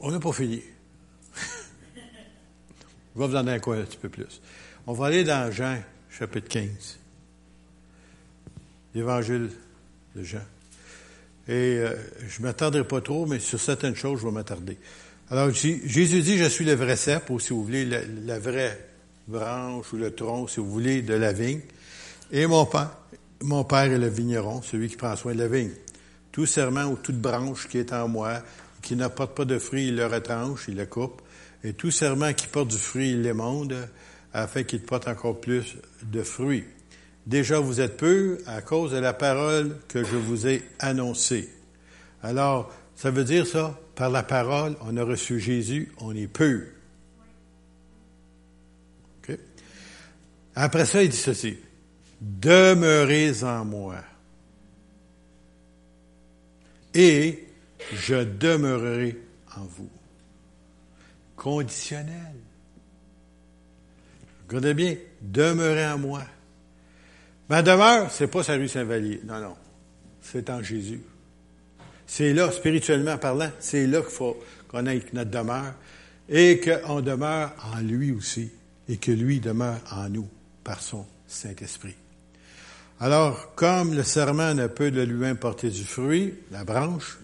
On n'a pas fini. On va vous en donner un petit peu plus. On va aller dans Jean, chapitre 15. L'évangile de Jean. Et euh, je ne m'attendrai pas trop, mais sur certaines choses, je vais m'attarder. Alors, Jésus dit, je suis le vrai cep, ou si vous voulez, la, vraie branche ou le tronc, si vous voulez, de la vigne. Et mon père, mon père est le vigneron, celui qui prend soin de la vigne. Tout serment ou toute branche qui est en moi, qui n'apporte pas de fruits, il le retranche, il le coupe. Et tout serment qui porte du fruit, il l'émonde, afin qu'il porte encore plus de fruits. Déjà vous êtes peu à cause de la parole que je vous ai annoncée. Alors, ça veut dire ça, par la parole, on a reçu Jésus, on est peu. Après ça, il dit ceci. Demeurez en moi. Et je demeurerai en vous. Conditionnel. Regardez bien, demeurez en moi. Ma demeure, c'est pas sa rue Saint-Vallier. Non, non. C'est en Jésus. C'est là, spirituellement parlant, c'est là qu'il faut ait notre demeure et qu'on demeure en lui aussi et que lui demeure en nous par son Saint-Esprit. Alors, comme le serment ne peut de lui-même porter du fruit, la branche,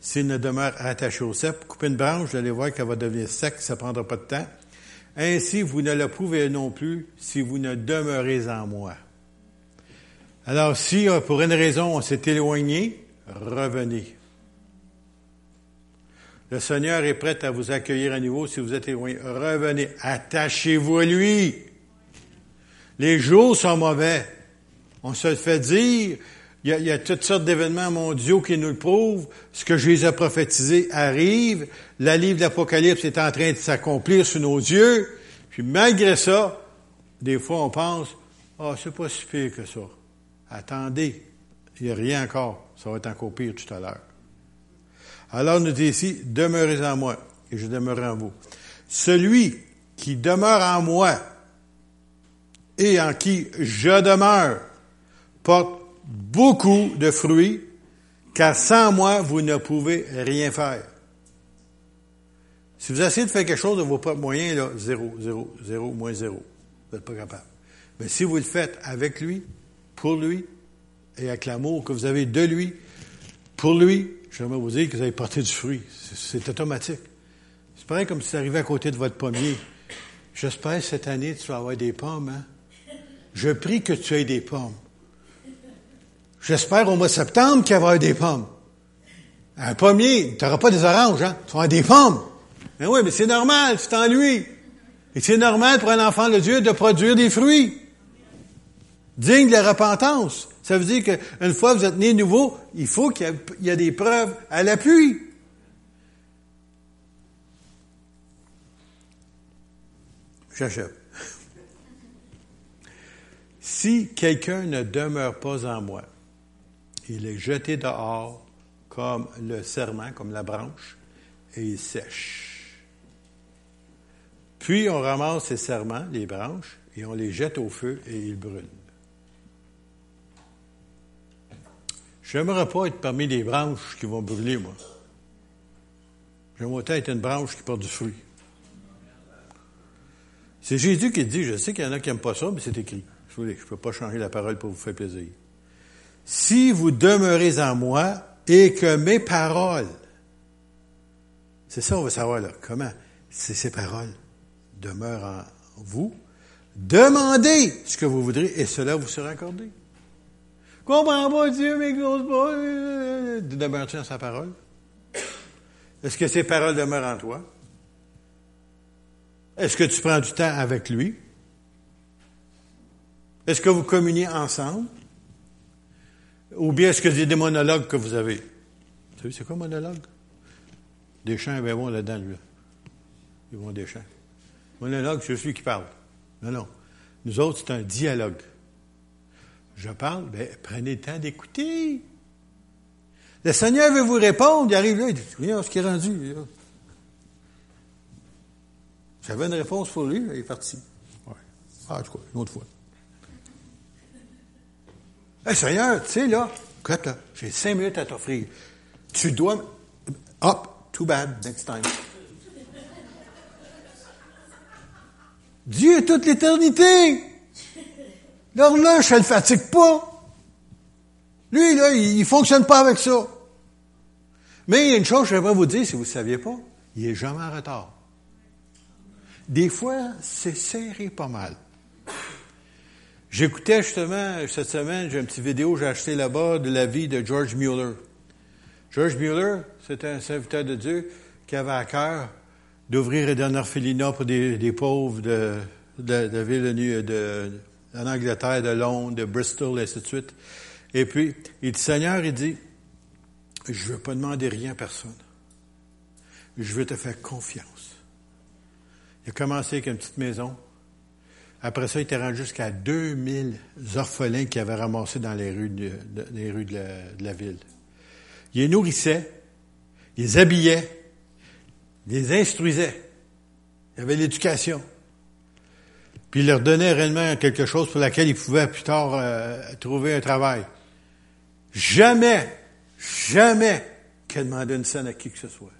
s'il ne demeure attaché au cep, coupez une branche, vous allez voir qu'elle va devenir sec, ça ne prendra pas de temps. Ainsi, vous ne le pouvez non plus si vous ne demeurez en moi. Alors, si euh, pour une raison on s'est éloigné, revenez. Le Seigneur est prêt à vous accueillir à nouveau si vous êtes éloigné. Revenez, attachez-vous à lui. Les jours sont mauvais. On se le fait dire. Il y a, toutes sortes d'événements mondiaux qui nous le prouvent. Ce que Jésus a prophétisé arrive. La livre de l'Apocalypse est en train de s'accomplir sous nos yeux. Puis malgré ça, des fois on pense, ah, c'est pas si pire que ça. Attendez, il n'y a rien encore. Ça va être encore pire tout à l'heure. Alors, nous dit ici, demeurez en moi et je demeurerai en vous. Celui qui demeure en moi et en qui je demeure porte beaucoup de fruits, car sans moi, vous ne pouvez rien faire. Si vous essayez de faire quelque chose de vos propres moyens, là, zéro, zéro, zéro, moins zéro. Vous n'êtes pas capable. Mais si vous le faites avec lui, pour lui et avec l'amour que vous avez de lui, pour lui, j'aimerais vous dire que vous avez porté du fruit. C'est automatique. C'est pareil comme si ça arrivait à côté de votre pommier. J'espère cette année tu vas avoir des pommes. Hein? Je prie que tu aies des pommes. J'espère au mois de septembre qu'il y aura des pommes. Un pommier, tu n'auras pas des oranges, hein? tu avoir des pommes. Mais oui, mais c'est normal, c'est en lui. Et c'est normal pour un enfant de Dieu de produire des fruits. Digne de la repentance. Ça veut dire qu'une fois que vous êtes né nouveau, il faut qu'il y ait des preuves à l'appui. J'achève. Si quelqu'un ne demeure pas en moi, il est jeté dehors comme le serment, comme la branche, et il sèche. Puis on ramasse ces serments, les branches, et on les jette au feu et ils brûlent. Je n'aimerais pas être parmi les branches qui vont brûler, moi. J'aimerais être une branche qui porte du fruit. C'est Jésus qui dit, je sais qu'il y en a qui n'aiment pas ça, mais c'est écrit. Je ne peux pas changer la parole pour vous faire plaisir. Si vous demeurez en moi et que mes paroles, c'est ça on veut savoir là, comment c'est ces paroles demeurent en vous, demandez ce que vous voudrez et cela vous sera accordé. Comprends pas Dieu, mais grosses pas. Demeures-tu en sa parole? Est-ce que ses paroles demeurent en toi? Est-ce que tu prends du temps avec lui? Est-ce que vous communiez ensemble? Ou bien est-ce que c'est des monologues que vous avez? Vous savez, c'est quoi monologue? Des chants, ben bon, là-dedans, lui. Ils vont des chants. Monologue, c'est celui qui parle. Non, non. Nous autres, c'est un dialogue. Je parle, ben, prenez le temps d'écouter. Le Seigneur veut vous répondre, il arrive là, il dit, voyons ce qui est rendu. Là. J'avais une réponse pour lui, il est parti. Ouais. Ah, en tout cas, une autre fois. Hé, Seigneur, tu sais, là, écoute, là, j'ai cinq minutes à t'offrir. Tu dois. Hop, too bad, next time. Dieu est toute l'éternité. L'horloge, ça ne fatigue pas. Lui, là, il ne fonctionne pas avec ça. Mais il y a une chose que j'aimerais vous dire, si vous ne saviez pas, il est jamais en retard. Des fois, c'est serré pas mal. J'écoutais justement cette semaine, j'ai une petite vidéo j'ai acheté là-bas de la vie de George Mueller. George Mueller, c'est un serviteur de Dieu qui avait à cœur d'ouvrir un orphelinat pour des, pauvres de, de, de ville de, en Angleterre, de Londres, de Bristol, et ainsi de suite. Et puis, il dit, Seigneur, il dit, je ne veux pas demander rien à personne. Je veux te faire confiance. Il a commencé avec une petite maison. Après ça, il était rendu jusqu'à 2000 orphelins qu'il avait ramassés dans les rues, de, rues de, la, ville. Il les nourrissait, il les habillait, il les instruisait. Il y avait l'éducation. Puis il leur donnait réellement quelque chose pour laquelle ils pouvaient plus tard euh, trouver un travail. Jamais, jamais qu'il demandé une scène à qui que ce soit.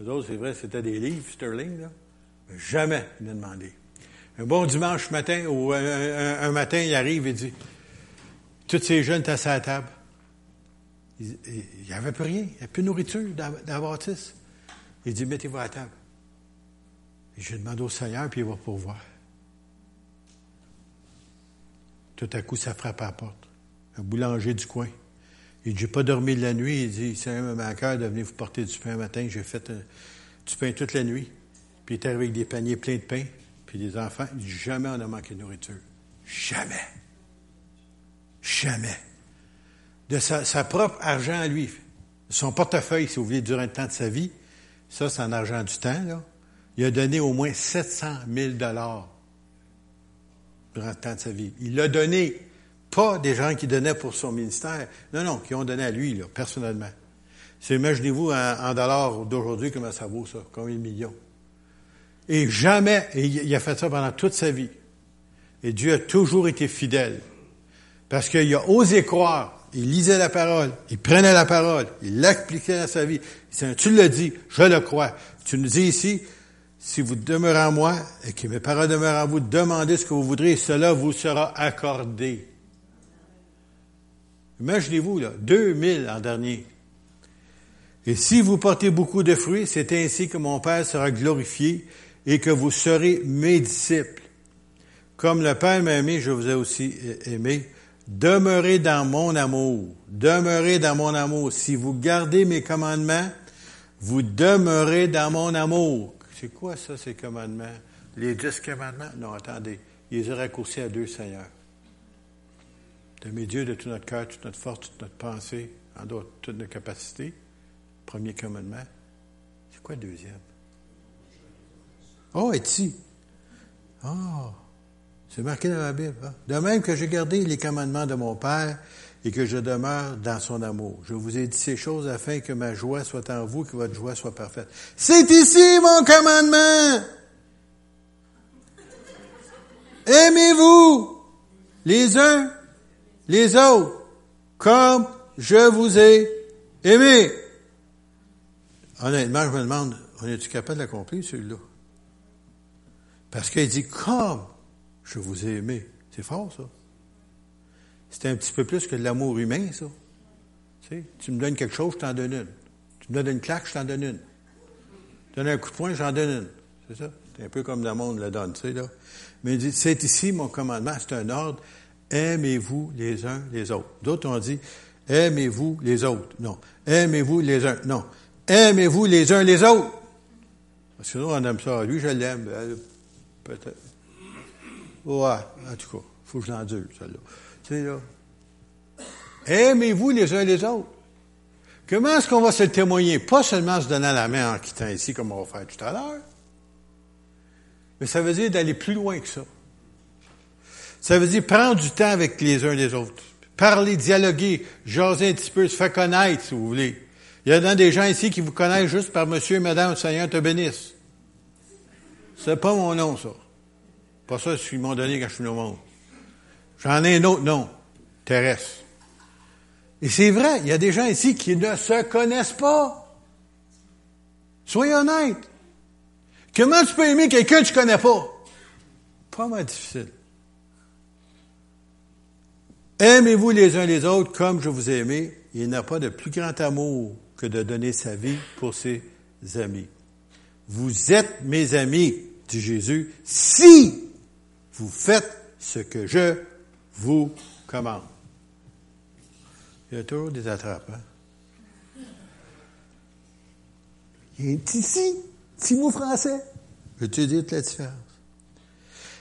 Eux autres, c'est vrai, c'était des livres, Sterling, là. Mais jamais il n'a demandé. Un bon dimanche matin, ou un, matin, il arrive et dit, tous ces jeunes étaient à table. Il n'y avait plus rien, il n'y avait plus de nourriture dans, la. Il dit, mettez-vous à la table. Et j'ai demandé au Seigneur, puis il va pourvoir. Tout à coup, ça frappe à la porte. Un boulanger du coin. Il dit, j'ai pas dormi de la nuit. Il dit, c'est un ma cœur de venir vous porter du pain un matin. J'ai fait euh, du pain toute la nuit. Puis il était avec des paniers pleins de pain. Puis les enfants, jamais on a manqué de nourriture. Jamais. Jamais. De sa, propre argent à lui. Son portefeuille, si vous voulez, durant le temps de sa vie. Ça, c'est en argent du temps, là il a donné au moins 700 000 dollars durant le temps de sa vie. Il l'a donné, pas des gens qui donnaient pour son ministère, non, non, qui ont donné à lui, personnellement. Imaginez-vous en, dollars d'aujourd'hui, comment ça vaut ça, combien de millions? Et jamais, et il a fait ça pendant toute sa vie. Et Dieu a toujours été fidèle. Parce qu'il a osé croire. Il lisait la parole. Il prenait la parole. Il l'appliquait dans sa vie. Tu le dis, je le crois. Tu nous dis ici, si vous demeurez en moi et que mes paroles demeurent en vous, demandez ce que vous voudrez et cela vous sera accordé. Imaginez-vous, là, 2000 en dernier. Et si vous portez beaucoup de fruits, c'est ainsi que mon Père sera glorifié et que vous serez mes disciples. Comme le Père m'a aimé, je vous ai aussi aimé. Demeurez dans mon amour. Demeurez dans mon amour. Si vous gardez mes commandements, vous demeurez dans mon amour. C'est quoi ça, ces commandements? Les dix commandements? Non, attendez. Ils les ont raccourcis à deux seigneurs. D'aimer Dieu de tout notre cœur, toute notre force, toute notre pensée, en dehors toutes nos capacités. Premier commandement. C'est quoi le deuxième? Oh, est-il? Ah, c'est marqué dans la Bible. Hein? De même que j'ai gardé les commandements de mon Père et que je demeure dans son amour. Je vous ai dit ces choses afin que ma joie soit en vous, que votre joie soit parfaite. C'est ici mon commandement. Aimez-vous les uns les autres comme je vous ai aimé. Honnêtement, je me demande, on est-tu capable d'accomplir celui-là? Parce qu'il dit comme je vous ai aimé. C'est fort, ça. C'est un petit peu plus que de l'amour humain, ça. Tu, sais, tu me donnes quelque chose, je t'en donne une. Tu me donnes une claque, je t'en donne une. Tu donnes un coup de poing, j'en donne une. C'est ça? C'est un peu comme le monde le donne, tu sais, là. Mais il dit, c'est ici mon commandement, c'est un ordre. Aimez-vous les uns les autres. D'autres ont dit, aimez-vous les autres. Non. Aimez-vous les uns. Non. Aimez-vous les uns les autres. Parce que nous, on aime ça. Lui, je l'aime. Peut-être. Ouais, en tout cas, faut que je l'endure, celle-là. Tu sais, là. Aimez-vous les uns les autres. Comment est-ce qu'on va se le témoigner? Pas seulement en se donnant la main en quittant ici, comme on va faire tout à l'heure, mais ça veut dire d'aller plus loin que ça. Ça veut dire prendre du temps avec les uns les autres. Parler, dialoguer, jaser un petit peu, se faire connaître, si vous voulez. Il y a des gens ici qui vous connaissent juste par Monsieur et Madame, Seigneur te bénisse. C'est pas mon nom, ça. Pas ça qu'ils m'ont donné quand je suis au monde. J'en ai un autre nom. Thérèse. Et c'est vrai, il y a des gens ici qui ne se connaissent pas. Soyez honnêtes. Comment tu peux aimer quelqu'un que tu connais pas? Pas mal difficile. Aimez-vous les uns les autres comme je vous ai aimé. Il n'y a pas de plus grand amour que de donner sa vie pour ses amis. Vous êtes mes amis, dit Jésus, si vous faites ce que je vous commande. Il y a toujours des attrapes, hein? Il est ici, petit mot français. Veux-tu dire la différence?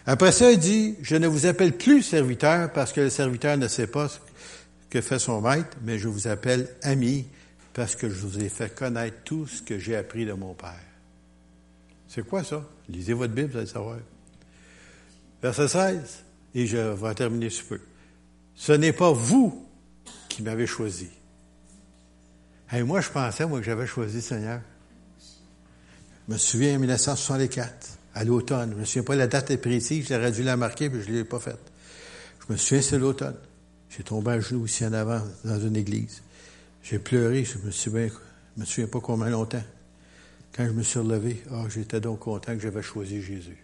Après ça, il dit, je ne vous appelle plus serviteur parce que le serviteur ne sait pas ce que fait son maître, mais je vous appelle ami parce que je vous ai fait connaître tout ce que j'ai appris de mon Père. C'est quoi ça? Lisez votre Bible, vous allez savoir. Verset 16, et je vais terminer ce peu. Ce n'est pas vous qui m'avez choisi. Et moi, je pensais, moi, que j'avais choisi le Seigneur. Je me souviens en 1964, à l'automne. Je me souviens pas la date est précise, j'aurais dû la marquer, mais je ne l'ai pas faite. Je me souviens, c'est l'automne. J'ai tombé à genoux ici en avant, dans une église. J'ai pleuré, je me souviens, je me souviens pas combien longtemps. Quand je me suis relevé, oh, j'étais donc content que j'avais choisi Jésus.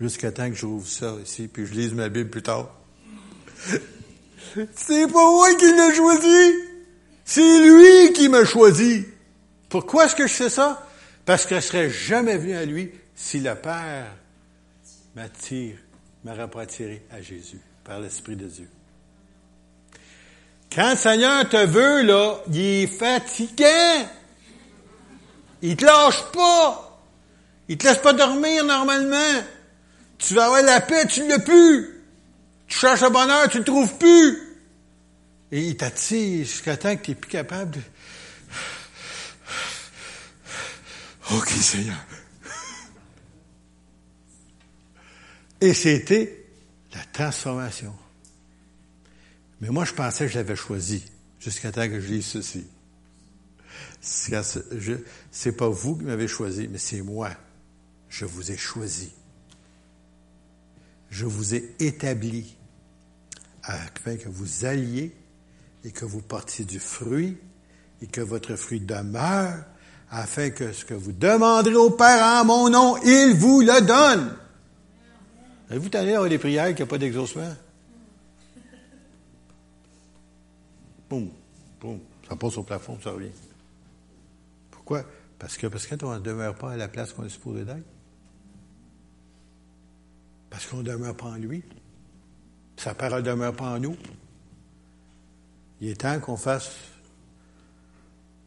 Jusqu'à temps que j'ouvre ça ici, puis je lise ma Bible plus tard. C'est pas moi qui l'ai choisi! C'est lui qui m'a choisi! Pourquoi est-ce que je fais ça? Parce que je serais jamais venu à lui si le Père m'attire, m'aurait pas attiré à Jésus par l'Esprit de Dieu. Quand le Seigneur te veut, là, il est fatiguant. Il te lâche pas. Il te laisse pas dormir normalement. Tu vas avoir la paix, tu ne l'as plus. Tu cherches le bonheur, tu ne le trouves plus. Et il t'attire jusqu'à temps que tu n'es plus capable de... OK, Seigneur. Et c'était la transformation. Mais moi, je pensais que je l'avais choisi jusqu'à temps que je lise ceci. C'est pas vous qui m'avez choisi, mais c'est moi. Je vous ai choisi. Je vous ai établi afin que vous alliez et que vous portiez du fruit et que votre fruit demeure afin que ce que vous demanderez au Père en mon nom, il vous le donne. Avez-vous tanné d'avoir des prières qui n'ont pas d'exaucement? Boum, boum, ça passe au plafond, ça revient. Pourquoi? Parce que, parce qu'on ne demeure pas à la place qu'on est supposé d'être. Parce qu'on ne demeure pas en lui. Sa parole ne demeure pas en nous. Il est temps qu'on fasse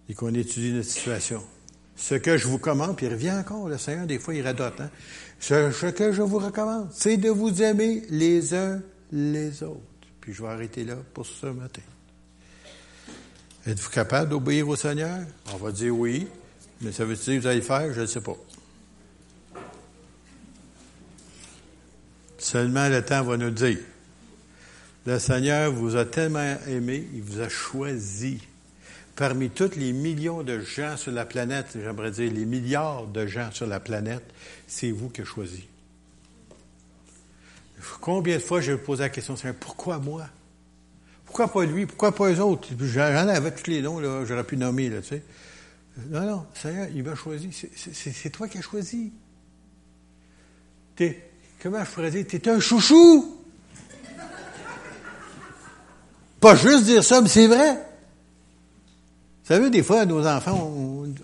et qu'on étudie notre situation. Ce que je vous commande, puis il revient encore, le Seigneur, des fois, il radote. Hein? Ce, ce que je vous recommande, c'est de vous aimer les uns les autres. Puis je vais arrêter là pour ce matin. Êtes-vous capable d'obéir au Seigneur? On va dire oui, mais ça veut dire que vous allez le faire? Je ne sais pas. Seulement le temps va nous dire. Le Seigneur vous a tellement aimé, il vous a choisi. Parmi tous les millions de gens sur la planète, j'aimerais dire les milliards de gens sur la planète, c'est vous qui avez choisi. Combien de fois je vais poser la question, Seigneur, pourquoi moi? Pourquoi pas lui? Pourquoi pas eux autres? J'en avais tous les noms, là, j'aurais pu nommer, là, tu sais. Non, non, Seigneur, il m'a choisi. C'est toi qui as choisi. T'es, comment je pourrais dire? T'es un chouchou! Pas juste dire ça, mais c'est vrai. Vous savez, des fois, nos enfants,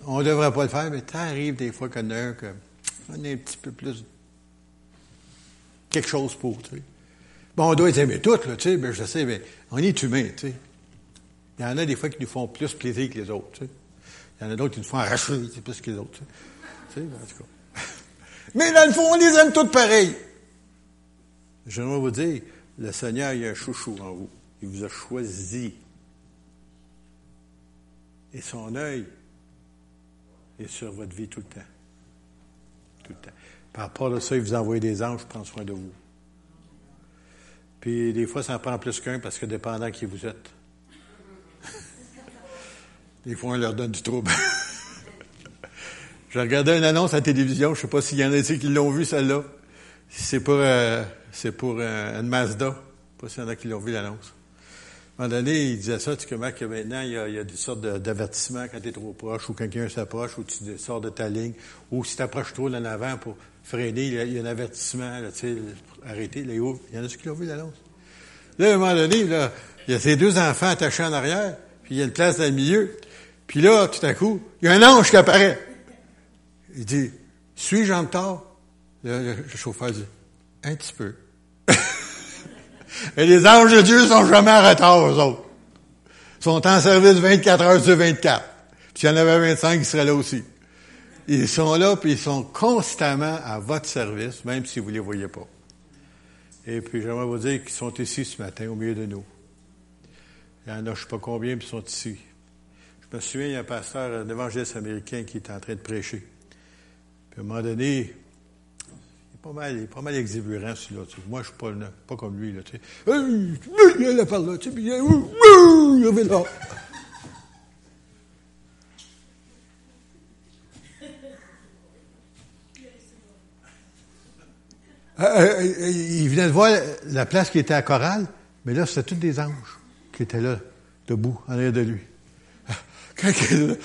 on ne devrait pas le faire, mais ça arrive des fois qu'on a un, qu'on un petit peu plus quelque chose pour, tu sais. Bon, on doit être aimé toutes, là, tu sais, ben, je sais, mais on est humain, tu sais. Il y en a des fois qui nous font plus plaisir que les autres, tu sais. Il y en a d'autres qui nous font arracher, c'est plus que les autres, tu sais. en tout cas. mais dans le fond, on les aime toutes pareil. J'aimerais vous dire, le Seigneur, il y a un chouchou en vous. Il vous a choisi. Et son œil est sur votre vie tout le temps. Tout le temps. Par rapport à ça, il vous envoie des anges prendre soin de vous. Puis des fois, ça en prend plus qu'un parce que dépendant qui vous êtes. des fois, on leur donne du trouble. J'ai regardé une annonce à la télévision, je sais pas s'il y en a ici qui l'ont vu, celle-là. C'est pour, euh, c'est pour euh, une Mazda. Je sais pas s'il y en a qui l'ont vu, l'annonce. Un moment donné, il disait ça, tu comment que maintenant, il y a, il y a des sortes d'avertissements quand tu es trop proche, ou quelqu'un s'approche, ou tu sors de ta ligne, ou si tu approches trop en avant pour freiner, il y a, un avertissement, tu sais, arrêter, là, il y en a ceux qui l'ont vu, l'annonce? Là, à un moment donné, là, il y a ces deux enfants attachés en arrière, puis il y a une place dans le milieu. Puis là, tout à coup, il y a un ange qui apparaît. Il dit, suis-je en retard? Le, le chauffeur dit, un petit peu. Et les anges de Dieu sont jamais en retard, eux autres. Ils sont en service 24 heures sur 24. Puis il y en avait 25 qui seraient là aussi. Ils sont là, puis ils sont constamment à votre service, même si vous ne les voyez pas. Et puis j'aimerais vous dire qu'ils sont ici ce matin, au milieu de nous. Il y en a, je ne sais pas combien, ils sont ici. Je me souviens, il y a un pasteur, un évangéliste américain qui était en train de prêcher. Puis à un moment donné, pas mal, pas mal exubérant, celui-là. Tu sais. Moi, je suis pas, pas comme lui, là, tu sais. il venait de voir la place qui était à Chorale, mais là, c'était tous des anges qui étaient là, debout, en arrière de lui. Je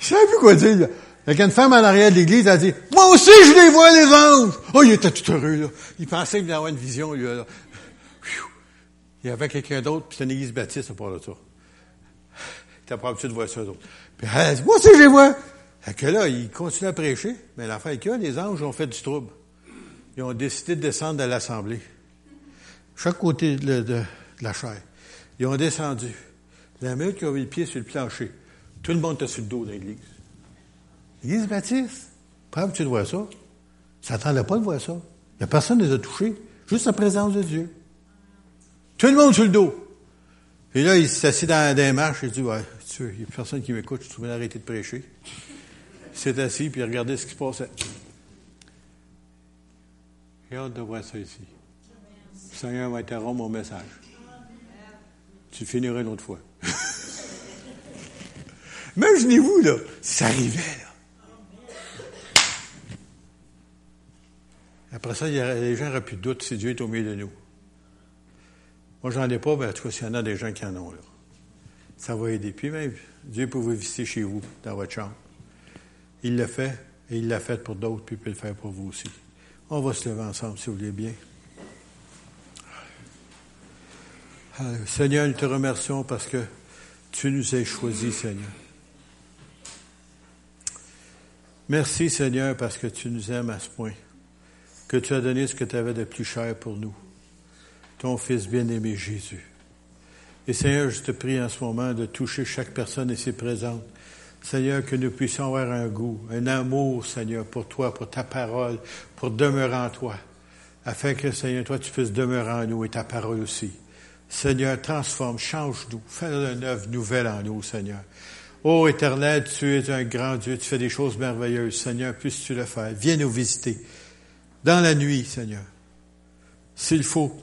savais plus quoi dire. Il y a une femme en arrière de l'église, elle dit, moi aussi je les vois les anges. Oh, il était tout heureux, là. Il pensait qu'il avoir une vision, lui, là. Il y avait quelqu'un d'autre, puis c'était une église baptiste à part de ça. Il était pas habitué de voir ça, d'autres. Puis elle dit, moi aussi je les vois. Fait que là, il continue à prêcher, mais l'affaire est que les anges ont fait du trouble. Ils ont décidé de descendre de l'assemblée. Chaque côté de, la chair. Ils ont descendu. La minute qu'ils ont mis le pied sur le plancher, tout le monde était sur le dos de l'église. L'Église baptiste, habitué de voir ça. Ça s'attendait pas de voir ça. Il a personne qui les a touchés. Juste la présence de Dieu. Tout le monde sur le dos. Et là, il s'est assis dans, dans les marches et dit, ouais, il n'y a personne qui m'écoute, je suis arrêter de prêcher. Il s'est assis puis il regardait ce qui se passait. J'ai hâte de voir ça ici. Le Seigneur va interrompre mon message. Tu finiras une autre fois. Imaginez-vous, là, ça arrivait, là. Après ça, les gens n'auraient plus de doute si Dieu est au milieu de nous. Moi, j'en ai pas, mais en tout cas, s'il y en a des gens qui en ont, là, ça va aider. Puis même, Dieu peut vous visiter chez vous, dans votre chambre. Il l'a fait, et il l'a fait pour d'autres, puis il peut le faire pour vous aussi. On va se lever ensemble, si vous voulez bien. Seigneur, nous te remercions parce que tu nous as choisis, Seigneur. Merci, Seigneur, parce que tu nous aimes à ce point que tu as donné ce que tu avais de plus cher pour nous, ton Fils bien-aimé Jésus. Et Seigneur, je te prie en ce moment de toucher chaque personne ici présente. Seigneur, que nous puissions avoir un goût, un amour, Seigneur, pour toi, pour ta parole, pour demeurer en toi. afin que, Seigneur, toi, tu puisses demeurer en nous et ta parole aussi. Seigneur, transforme, change-nous, fais une œuvre nouvelle en nous, Seigneur. Ô Éternel, tu es un grand Dieu, tu fais des choses merveilleuses. Seigneur, puisses-tu le faire? Viens nous visiter dans la nuit, Seigneur. S'il faut,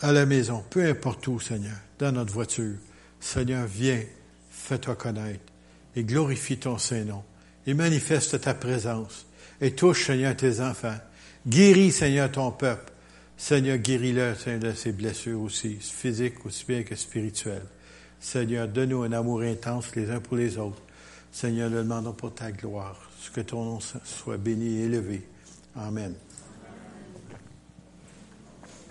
à la maison, peu importe où, Seigneur, dans notre voiture. Seigneur, viens, fais-toi connaître et glorifie ton Saint-Nom et manifeste ta présence et touche, Seigneur, tes enfants. Guéris, Seigneur, ton peuple. Seigneur, guéris-le, Seigneur, de ses blessures aussi, physiques aussi bien que spirituelles. Seigneur, donne-nous un amour intense les uns pour les autres. Seigneur, nous demandons pour ta gloire, que ton nom soit béni et élevé. Amen.